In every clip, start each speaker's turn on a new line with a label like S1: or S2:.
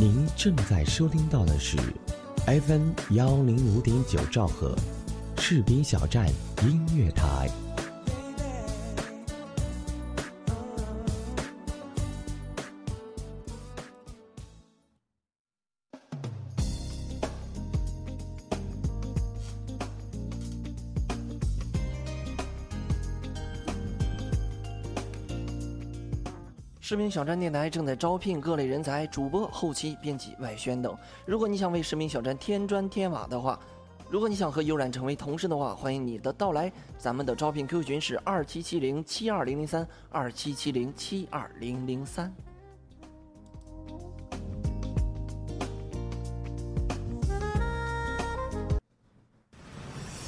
S1: 您正在收听到的是 FM 幺零五点九兆赫，赤兵小站音乐台。
S2: 小站电台正在招聘各类人才，主播、后期、编辑、外宣等。如果你想为实名小站添砖添瓦的话，如果你想和悠然成为同事的话，欢迎你的到来。咱们的招聘 Q 群是二七七零七二零零三二七七零七二零零三。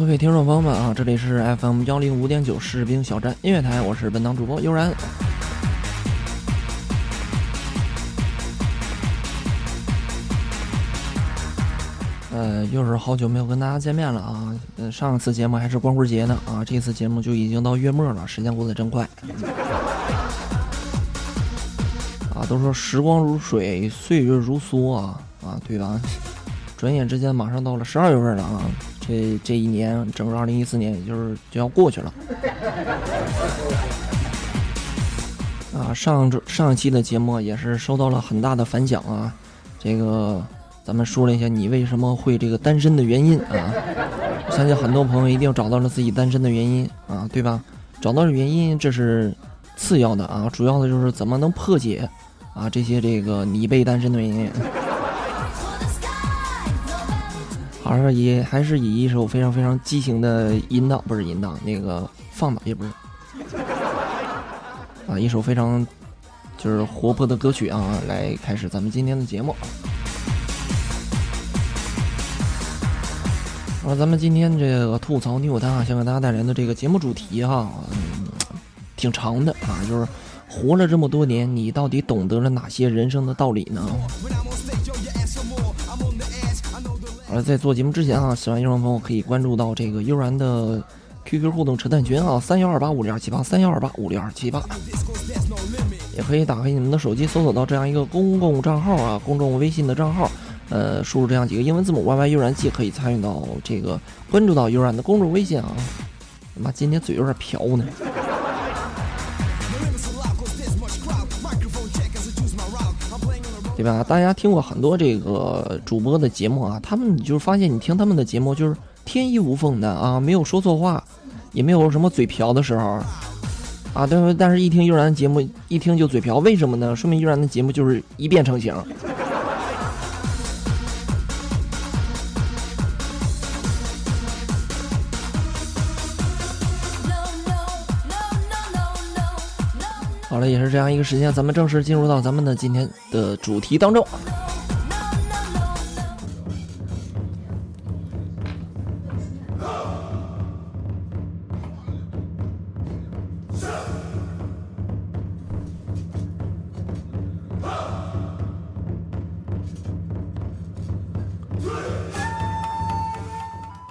S2: 各位听众朋友们啊，这里是 FM 幺零五点九士兵小站音乐台，我是本档主播悠然。呃，又是好久没有跟大家见面了啊！呃，上一次节目还是光棍节呢啊，这次节目就已经到月末了，时间过得真快。啊，都说时光如水，岁月如梭啊啊，对吧？转眼之间马上到了十二月份了啊，这这一年整个二零一四年也就是就要过去了。啊，上周上一期的节目也是收到了很大的反响啊，这个。咱们说了一下你为什么会这个单身的原因啊，我相信很多朋友一定找到了自己单身的原因啊，对吧？找到了原因这是次要的啊，主要的就是怎么能破解啊这些这个你被单身的原因。好像也还是以一首非常非常激情的引导，不是引导那个放吧也不是 啊，一首非常就是活泼的歌曲啊，来开始咱们今天的节目。啊，咱们今天这个吐槽女友谈啊，想给大家带来的这个节目主题哈，嗯，挺长的啊，就是活了这么多年，你到底懂得了哪些人生的道理呢？好了，在做节目之前啊，喜欢悠然的朋友可以关注到这个悠然的 QQ 互动扯淡群啊，三幺二八五六二七八，三幺二八五六二七八，也可以打开你们的手机搜索到这样一个公共账号啊，公众微信的账号。呃，输入这样几个英文字母 “yy 悠然”，即可以参与到这个关注到悠然的公众微信啊。妈，今天嘴有点瓢呢，对吧？大家听过很多这个主播的节目啊，他们就是发现你听他们的节目就是天衣无缝的啊，没有说错话，也没有什么嘴瓢的时候啊。对，但是一听悠然的节目，一听就嘴瓢，为什么呢？说明悠然的节目就是一变成型。是这样一个时间，咱们正式进入到咱们的今天的主题当中。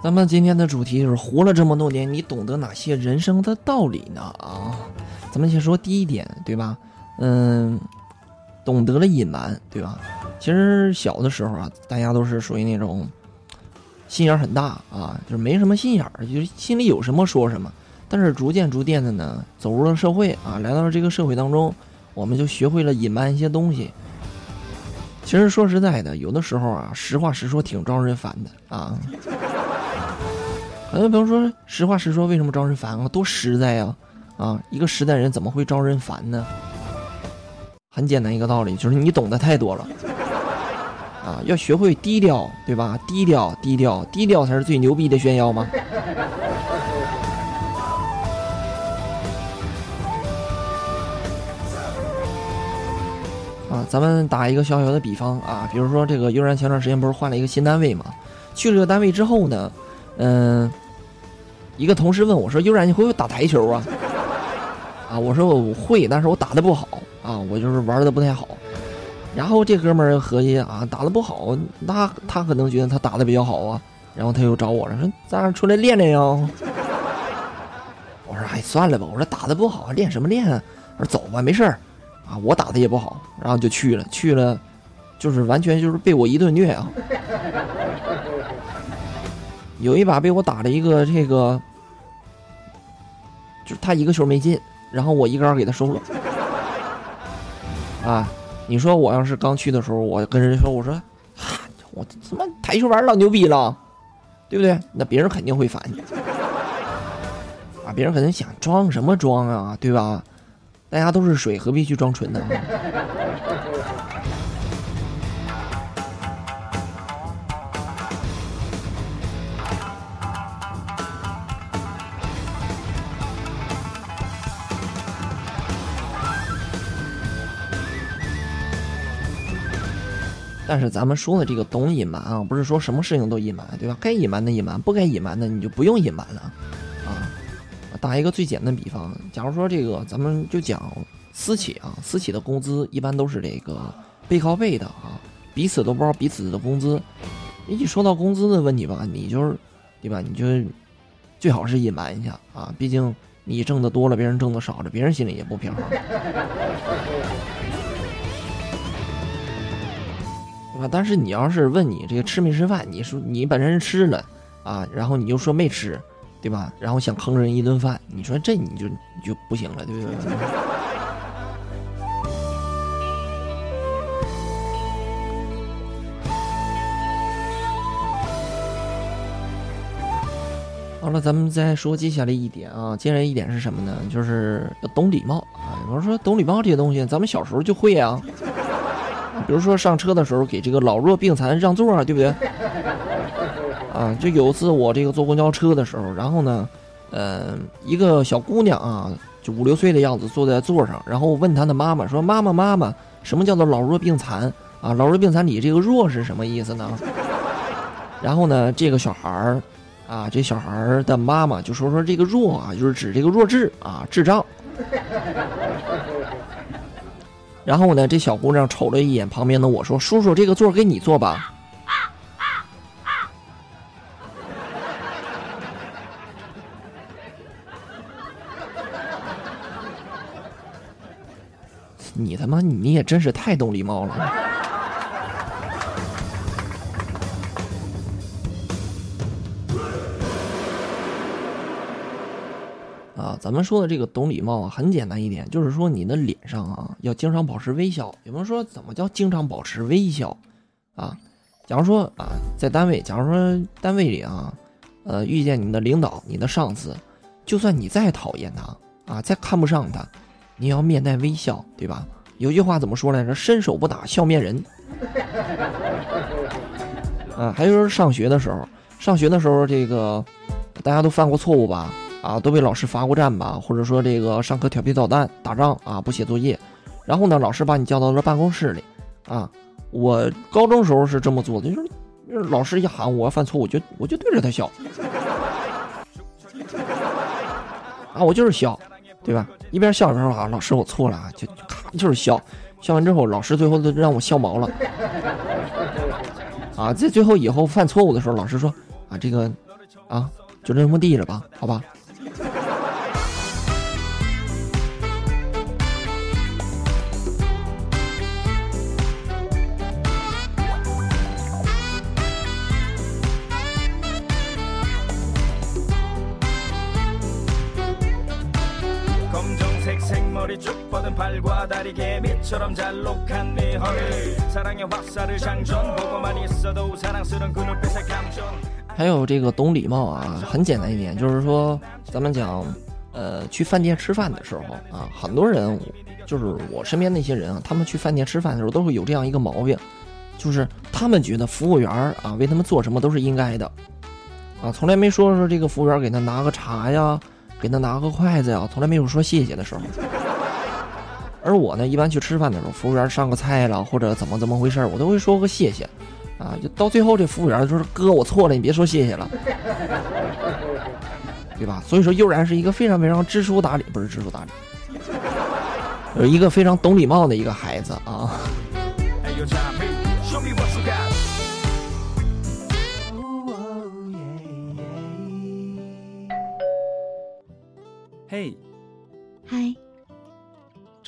S2: 咱们今天的主题就是活了这么多年，你懂得哪些人生的道理呢？啊？咱们先说第一点，对吧？嗯，懂得了隐瞒，对吧？其实小的时候啊，大家都是属于那种心眼很大啊，就是没什么心眼儿，就是心里有什么说什么。但是逐渐逐渐的呢，走入了社会啊，来到了这个社会当中，我们就学会了隐瞒一些东西。其实说实在的，有的时候啊，实话实说挺招人烦的啊。很多朋友说实话实说，为什么招人烦啊？多实在呀！啊，一个实在人怎么会招人烦呢？很简单一个道理，就是你懂得太多了。啊，要学会低调，对吧？低调，低调，低调才是最牛逼的炫耀吗？啊，咱们打一个小小的比方啊，比如说这个悠然前段时间不是换了一个新单位嘛？去了这个单位之后呢，嗯，一个同事问我说：“悠然，你会不会打台球啊？”啊，我说我会，但是我打的不好啊，我就是玩的不太好。然后这哥们儿合计啊，打的不好，那他可能觉得他打的比较好啊。然后他又找我了，说咱俩出来练练呀。我说哎，算了吧，我说打的不好，练什么练？我说走吧，没事儿。啊，我打的也不好，然后就去了，去了，就是完全就是被我一顿虐啊。有一把被我打了一个这个，就是他一个球没进，然后我一杆给他收了。啊，你说我要是刚去的时候，我跟人说，我说，我怎么台球玩老牛逼了，对不对？那别人肯定会烦你。啊，别人肯定想装什么装啊，对吧？大家都是水，何必去装纯呢？但是咱们说的这个懂隐瞒啊，不是说什么事情都隐瞒，对吧？该隐瞒的隐瞒，不该隐瞒的你就不用隐瞒了。啊打一个最简单的比方，假如说这个，咱们就讲私企啊，私企的工资一般都是这个背靠背的啊，彼此都不知道彼此的工资。一说到工资的问题吧，你就是，对吧？你就最好是隐瞒一下啊，毕竟你挣的多了，别人挣的少了，别人心里也不平衡，啊？但是你要是问你这个吃没吃饭，你说你本身是吃了啊，然后你又说没吃。对吧？然后想坑人一顿饭，你说这你就你就不行了，对不对？好了，咱们再说接下来一点啊，接下来一点是什么呢？就是要懂礼貌啊。比如说懂礼貌这些东西，咱们小时候就会啊。比如说上车的时候给这个老弱病残让座啊，对不对？啊，就有一次我这个坐公交车的时候，然后呢，呃，一个小姑娘啊，就五六岁的样子，坐在座上，然后问她的妈妈说：“妈妈，妈妈，什么叫做老弱病残啊？老弱病残里这个弱是什么意思呢？” 然后呢，这个小孩儿，啊，这小孩儿的妈妈就说说这个弱啊，就是指这个弱智啊，智障。然后呢，这小姑娘瞅了一眼旁边的我说：“叔叔，这个座给你坐吧。”你他妈，你也真是太懂礼貌了！咱们说的这个懂礼貌啊，很简单一点，就是说你的脸上啊，要经常保持微笑。有人说，怎么叫经常保持微笑？啊，假如说啊，在单位，假如说单位里啊，呃，遇见你的领导、你的上司，就算你再讨厌他啊，再看不上他。你要面带微笑，对吧？有句话怎么说来着？伸手不打笑面人。啊，还有就是上学的时候，上学的时候，这个大家都犯过错误吧？啊，都被老师罚过站吧？或者说这个上课调皮捣蛋、打仗啊，不写作业，然后呢，老师把你叫到了办公室里。啊，我高中时候是这么做的，就是老师一喊我要犯错误，就我就对着他笑。啊，我就是笑。对吧？一边笑一边说啊，老师我错了啊，就咔就是笑，笑完之后老师最后都让我笑毛了，啊，在最后以后犯错误的时候，老师说啊这个啊就这么地了吧，好吧。还有这个懂礼貌啊，很简单一点，就是说，咱们讲，呃，去饭店吃饭的时候啊，很多人，就是我身边那些人啊，他们去饭店吃饭的时候，都会有这样一个毛病，就是他们觉得服务员啊为他们做什么都是应该的，啊，从来没说说这个服务员给他拿个茶呀，给他拿个筷子呀，从来没有说谢谢的时候。而我呢，一般去吃饭的时候，服务员上个菜了或者怎么怎么回事我都会说个谢谢，啊，就到最后这服务员就说：“哥，我错了，你别说谢谢了，对吧？”所以说，悠然是一个非常非常知书达理，不是知书达理，有一个非常懂礼貌的一个孩子啊。
S3: 嘿，
S4: 嗨，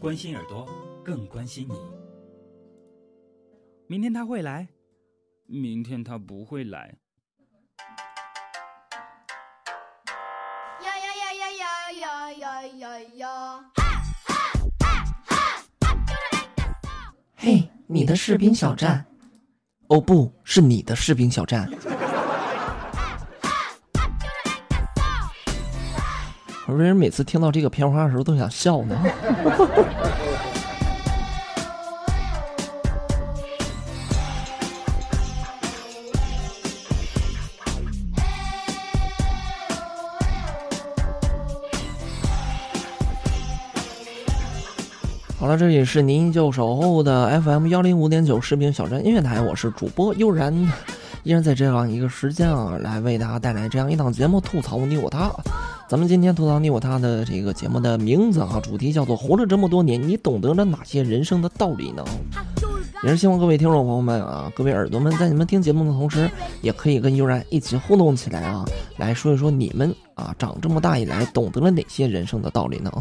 S3: 关心耳朵，更关心你。明天他会来，明天他不会来。呀呀呀呀呀呀呀
S2: 呀呀！嘿，你的士兵小站。哦，不是你的士兵小站。为什么每次听到这个片花的时候都想笑呢？好了，这里是您依旧守候的 FM 幺零五点九士兵小站音乐台，我是主播悠然，依然在这样一个时间啊，来为大家带来这样一档节目，吐槽你我他。咱们今天吐槽你我他的这个节目的名字啊，主题叫做“活了这么多年，你懂得了哪些人生的道理呢？”也是希望各位听众朋友们啊，各位耳朵们，在你们听节目的同时，也可以跟悠然一起互动起来啊，来说一说你们啊，长这么大以来懂得了哪些人生的道理呢？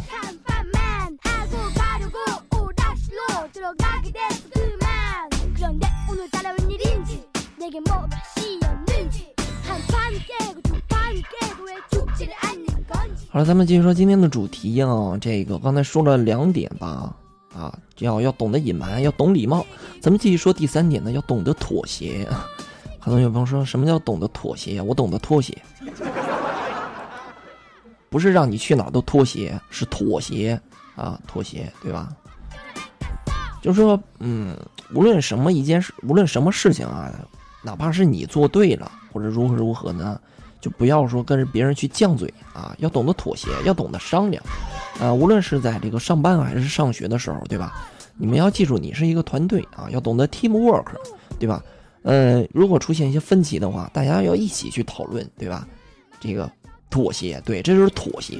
S2: 好了，咱们继续说今天的主题啊。这个刚才说了两点吧，啊，要要懂得隐瞒，要懂礼貌。咱们继续说第三点呢，要懂得妥协。很多有朋友说什么叫懂得妥协呀？我懂得脱鞋，不是让你去哪都脱鞋，是妥协啊，妥协，对吧？就是说，嗯，无论什么一件事，无论什么事情啊，哪怕是你做对了，或者如何如何呢？就不要说跟别人去犟嘴啊，要懂得妥协，要懂得商量，啊，无论是在这个上班还是上学的时候，对吧？你们要记住，你是一个团队啊，要懂得 team work，对吧？呃，如果出现一些分歧的话，大家要一起去讨论，对吧？这个妥协，对，这就是妥协。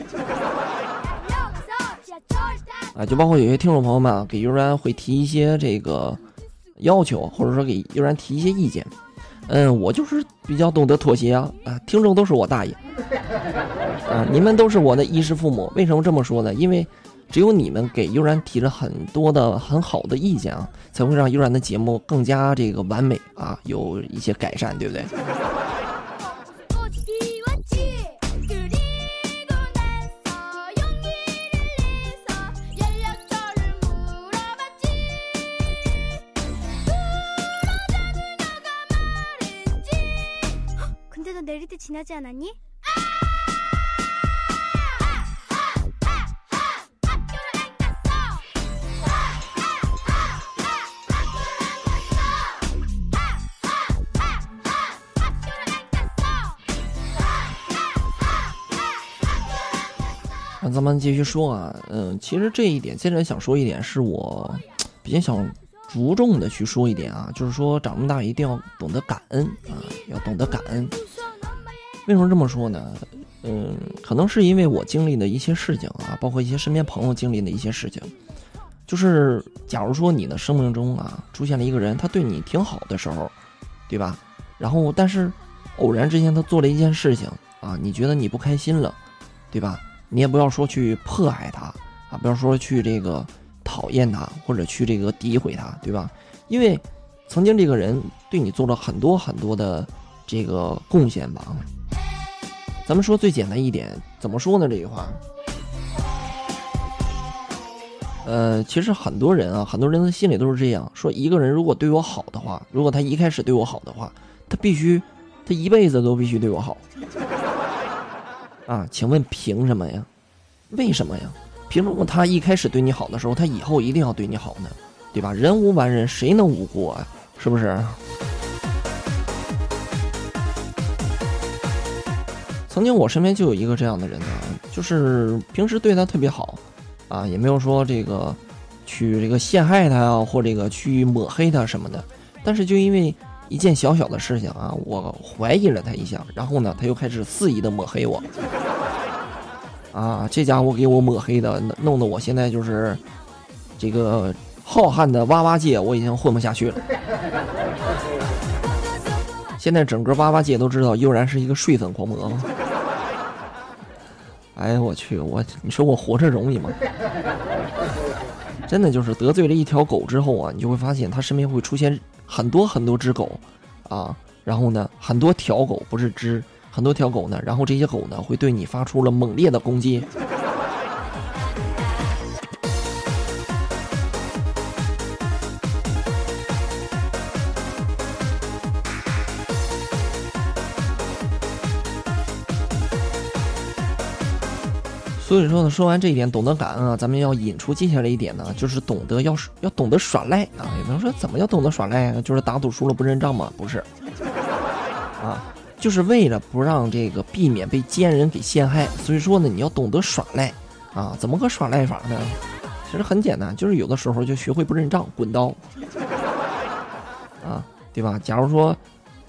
S2: 啊，就包括有些听众朋友们啊，给悠然会提一些这个要求，或者说给悠然提一些意见。嗯，我就是比较懂得妥协啊！啊，听众都是我大爷，啊，你们都是我的衣食父母。为什么这么说呢？因为只有你们给悠然提了很多的很好的意见啊，才会让悠然的节目更加这个完美啊，有一些改善，对不对？那咱们继续说啊，嗯，其实这一点，现在想说一点，是我比较想着重的去说一点啊，就是说长这么大一定要懂得感恩啊，要懂得感恩。为什么这么说呢？嗯，可能是因为我经历的一些事情啊，包括一些身边朋友经历的一些事情，就是假如说你的生命中啊出现了一个人，他对你挺好的时候，对吧？然后但是偶然之间他做了一件事情啊，你觉得你不开心了，对吧？你也不要说去迫害他啊，不要说去这个讨厌他或者去这个诋毁他，对吧？因为曾经这个人对你做了很多很多的这个贡献吧。咱们说最简单一点，怎么说呢？这句话，呃，其实很多人啊，很多人的心里都是这样说：一个人如果对我好的话，如果他一开始对我好的话，他必须，他一辈子都必须对我好。啊，请问凭什么呀？为什么呀？凭什么他一开始对你好的时候，他以后一定要对你好呢？对吧？人无完人，谁能无过啊？是不是？曾经我身边就有一个这样的人呢，就是平时对他特别好，啊，也没有说这个去这个陷害他呀，或这个去抹黑他什么的。但是就因为一件小小的事情啊，我怀疑了他一下，然后呢，他又开始肆意的抹黑我。啊，这家伙给我抹黑的，弄得我现在就是这个浩瀚的哇哇界，我已经混不下去了。现在整个哇哇界都知道悠然是一个睡粉狂魔。哎呀，我去，我你说我活着容易吗？真的就是得罪了一条狗之后啊，你就会发现它身边会出现很多很多只狗，啊，然后呢，很多条狗不是只。很多条狗呢，然后这些狗呢会对你发出了猛烈的攻击。所以说呢，说完这一点，懂得感恩啊，咱们要引出接下来一点呢，就是懂得要要懂得耍赖啊。有人说，怎么叫懂得耍赖啊？就是打赌输了不认账吗？不是，啊。就是为了不让这个避免被奸人给陷害，所以说呢，你要懂得耍赖，啊，怎么个耍赖法呢？其实很简单，就是有的时候就学会不认账，滚刀，啊，对吧？假如说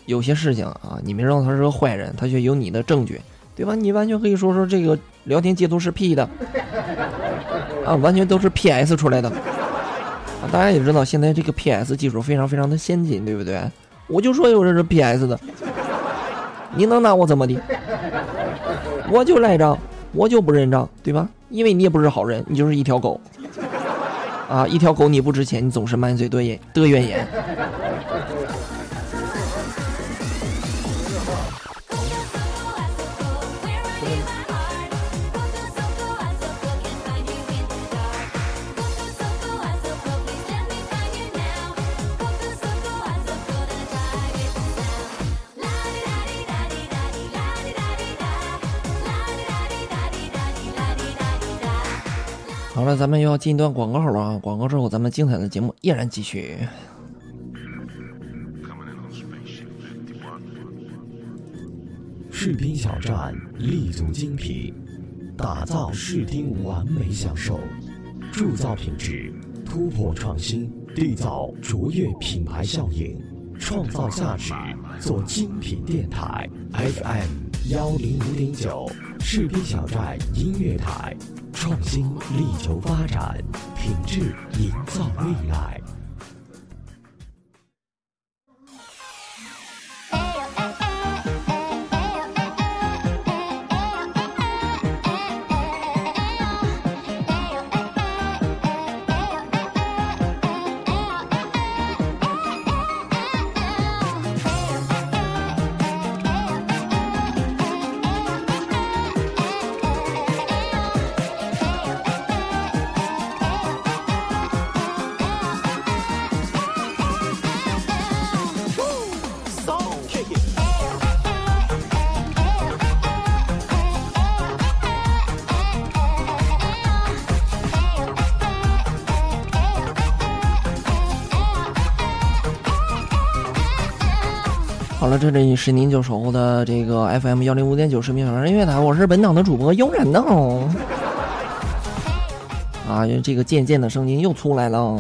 S2: 有些事情啊，你明知道他是个坏人，他却有你的证据，对吧？你完全可以说说这个聊天截图是 P 的，啊，完全都是 PS 出来的，大家也知道现在这个 PS 技术非常非常的先进，对不对？我就说有人是 PS 的。你能拿我怎么的？我就赖账，我就不认账，对吧？因为你也不是好人，你就是一条狗，啊，一条狗你不值钱，你总是满嘴多言的怨言。好了，咱们又要进一段广告了啊！广告之后，咱们精彩的节目依然继续。
S1: 士兵小站立足精品，打造视听完美享受，铸造品质，突破创新，缔造卓越品牌效应，创造价值，做精品电台 FM 幺零五点九，士兵小站音乐台。创新力求发展，品质营造未来。
S2: 这里是您就守候的这个 FM 幺零五点九视频小站音乐台，我是本档的主播悠然呢。啊，这个渐渐的声音又出来了。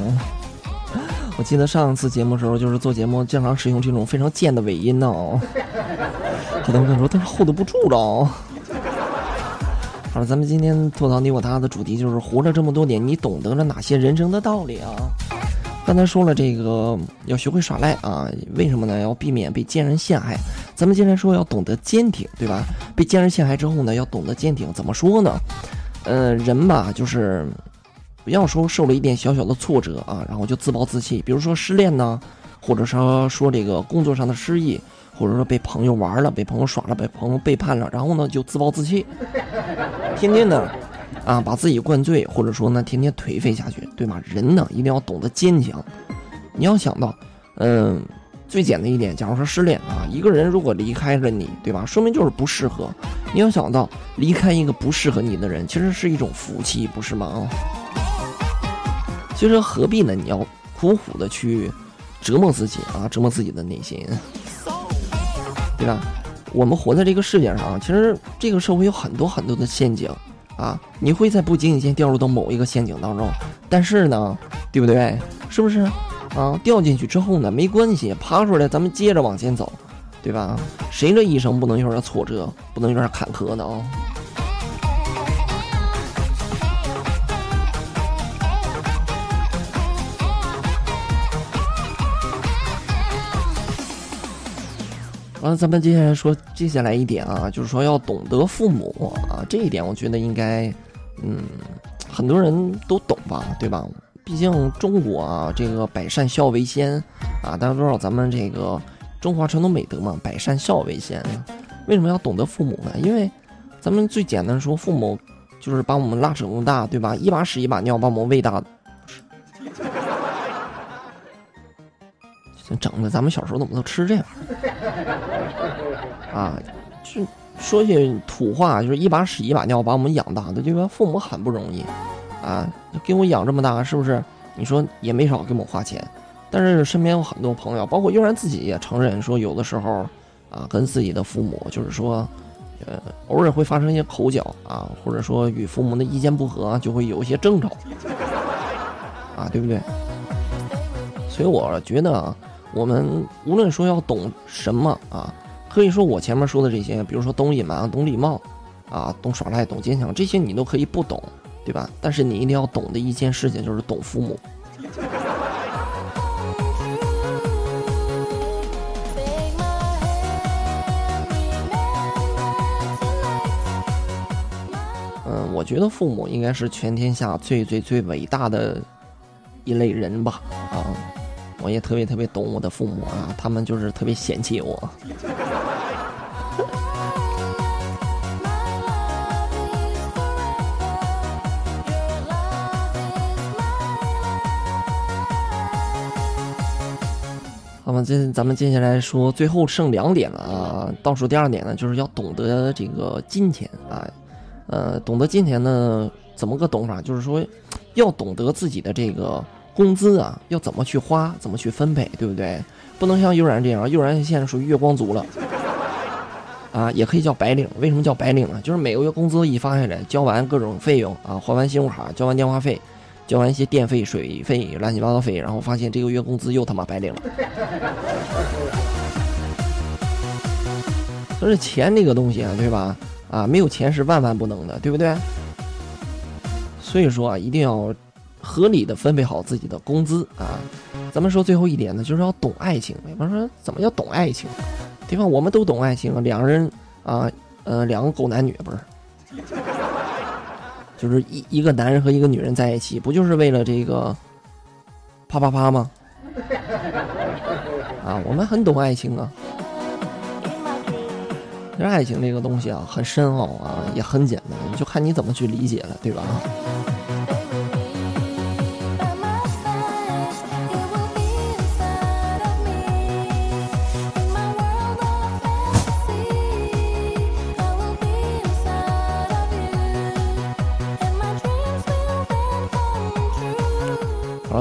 S2: 我记得上次节目的时候，就是做节目经常使用这种非常贱的尾音呢。好的，我跟你说，但是 hold 不住了。好了，咱们今天吐槽你我他的主题就是活了这么多年，你懂得了哪些人生的道理啊？刚才说了这个要学会耍赖啊，为什么呢？要避免被奸人陷害。咱们今天说要懂得坚挺，对吧？被奸人陷害之后呢，要懂得坚挺。怎么说呢？呃，人吧，就是不要说受了一点小小的挫折啊，然后就自暴自弃。比如说失恋呢，或者说说这个工作上的失意，或者说被朋友玩了，被朋友耍了，被朋友背叛了，然后呢就自暴自弃，天天的啊，把自己灌醉，或者说呢天天颓废下去，对吧？人呢一定要懂得坚强。你要想到，嗯，最简单一点，假如说失恋啊，一个人如果离开了你，对吧？说明就是不适合。你要想到，离开一个不适合你的人，其实是一种福气，不是吗？啊，其实何必呢？你要苦苦的去折磨自己啊，折磨自己的内心，对吧？我们活在这个世界上，其实这个社会有很多很多的陷阱啊，你会在不经意间掉入到某一个陷阱当中，但是呢，对不对？是不是？啊，掉进去之后呢，没关系，爬出来，咱们接着往前走，对吧？谁这一生不能有点挫折，不能有点坎坷的啊？完了，咱们接下来说接下来一点啊，就是说要懂得父母啊，这一点我觉得应该，嗯，很多人都懂吧，对吧？毕竟中国啊，这个百善孝为先啊，大家都知道咱们这个中华传统美德嘛，百善孝为先。为什么要懂得父母呢？因为咱们最简单说，父母就是把我们拉扯那么大，对吧？一把屎一把尿把我们喂大的。整的，咱们小时候怎么都吃这样？啊，就说句土话，就是一把屎一把尿把我们养大的，对吧？父母很不容易，啊，给我养这么大，是不是？你说也没少给我们花钱，但是身边有很多朋友，包括悠然自己也承认说，有的时候啊，跟自己的父母就是说，呃，偶尔会发生一些口角啊，或者说与父母的意见不合，就会有一些争吵，啊，对不对？所以我觉得啊。我们无论说要懂什么啊，可以说我前面说的这些，比如说懂隐瞒、懂礼貌，啊，懂耍赖、懂坚强，这些你都可以不懂，对吧？但是你一定要懂的一件事情就是懂父母。嗯，我觉得父母应该是全天下最最最伟大的一类人吧，我也特别特别懂我的父母啊，他们就是特别嫌弃我。好吧，这咱们接下来说，最后剩两点了啊，倒数第二点呢，就是要懂得这个金钱啊，呃，懂得金钱呢，怎么个懂法？就是说，要懂得自己的这个。工资啊，要怎么去花，怎么去分配，对不对？不能像悠然这样，悠然现在属于月光族了，啊，也可以叫白领。为什么叫白领呢？就是每个月工资一发下来，交完各种费用啊，还完信用卡，交完电话费，交完一些电费、水费、乱七八糟费，然后发现这个月工资又他妈白领了。所以钱这个东西啊，对吧？啊，没有钱是万万不能的，对不对？所以说啊，一定要。合理的分配好自己的工资啊！咱们说最后一点呢，就是要懂爱情。比方说，怎么叫懂爱情？对吧？我们都懂爱情，两个人啊，呃，两个狗男女不是，就是一一个男人和一个女人在一起，不就是为了这个啪啪啪吗？啊，我们很懂爱情啊。其实爱情这个东西啊，很深奥啊，也很简单，就看你怎么去理解了，对吧？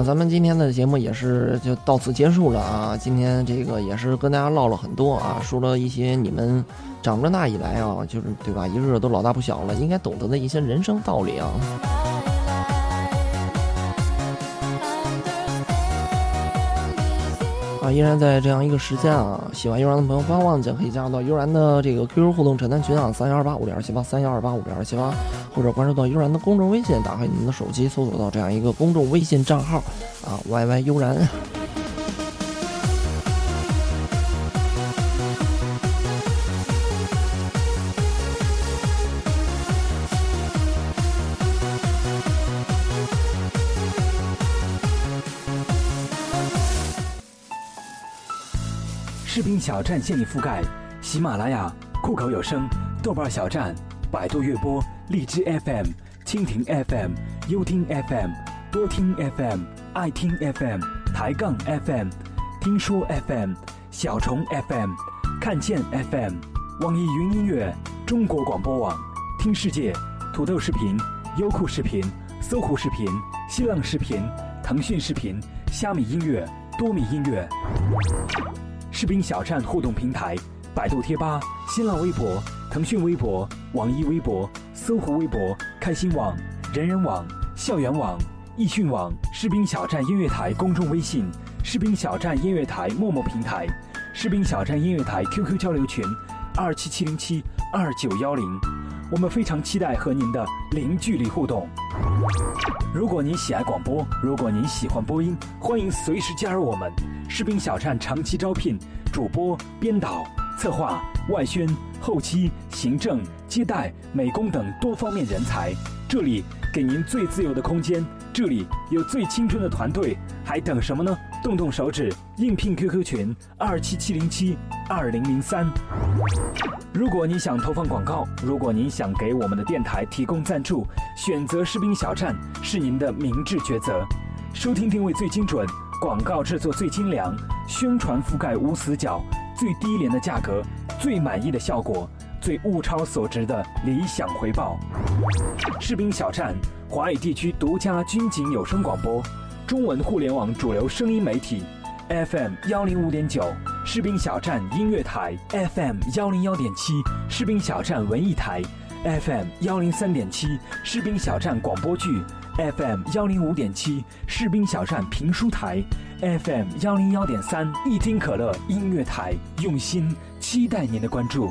S2: 咱们今天的节目也是就到此结束了啊！今天这个也是跟大家唠了很多啊，说了一些你们长这么大以来啊，就是对吧，一个个都老大不小了，应该懂得的一些人生道理啊。依然在这样一个时间啊，喜欢悠然的朋友不要忘记可以加入到悠然的这个 QQ 互动陈单群啊，三幺二八五零二七八三幺二八五零二七八，或者关注到悠然的公众微信，打开你们的手机搜索到这样一个公众微信账号啊，YY 悠然。
S5: 小站现已覆盖喜马拉雅、酷狗有声、豆瓣小站、百度乐播、荔枝 FM。蜻蜓 FM、优听 FM、多听 FM、爱听 FM、抬杠 FM、听说 FM、小虫 FM、看见 FM、网易云音乐、中国广播网、听世界、土豆视频、优酷视频、搜狐视频、新浪视频、腾讯视频、虾米音乐、多米音乐。士兵小站互动平台：百度贴吧、新浪微博、腾讯微博、网易微博、搜狐微博、开心网、人人网、校园网、易讯网、士兵小站音乐台公众微信、士兵小站音乐台陌陌平台、士兵小站音乐台 QQ 交流群：二七七零七二九幺零。我们非常期待和您的零距离互动。如果您喜爱广播，如果您喜欢播音，欢迎随时加入我们。士兵小站长期招聘主播、编导、策划、外宣、后期、行政、接待、美工等多方面人才。这里给您最自由的空间，这里有最青春的团队，还等什么呢？动动手指，应聘 QQ 群二七七零七二零零三。如果你想投放广告，如果您想给我们的电台提供赞助，选择士兵小站是您的明智抉择。收听定位最精准，广告制作最精良，宣传覆盖无死角，最低廉的价格，最满意的效果，最物超所值的理想回报。士兵小站，华语地区独家军警有声广播，中文互联网主流声音媒体，FM 幺零五点九。士兵小站音乐台 FM 幺零幺点七，士兵小站文艺台 FM 幺零三点七，士兵小站广播剧 FM 幺零五点七，士兵小站评书台 FM 幺零幺点三，一听可乐音乐台，用心期待您的关注。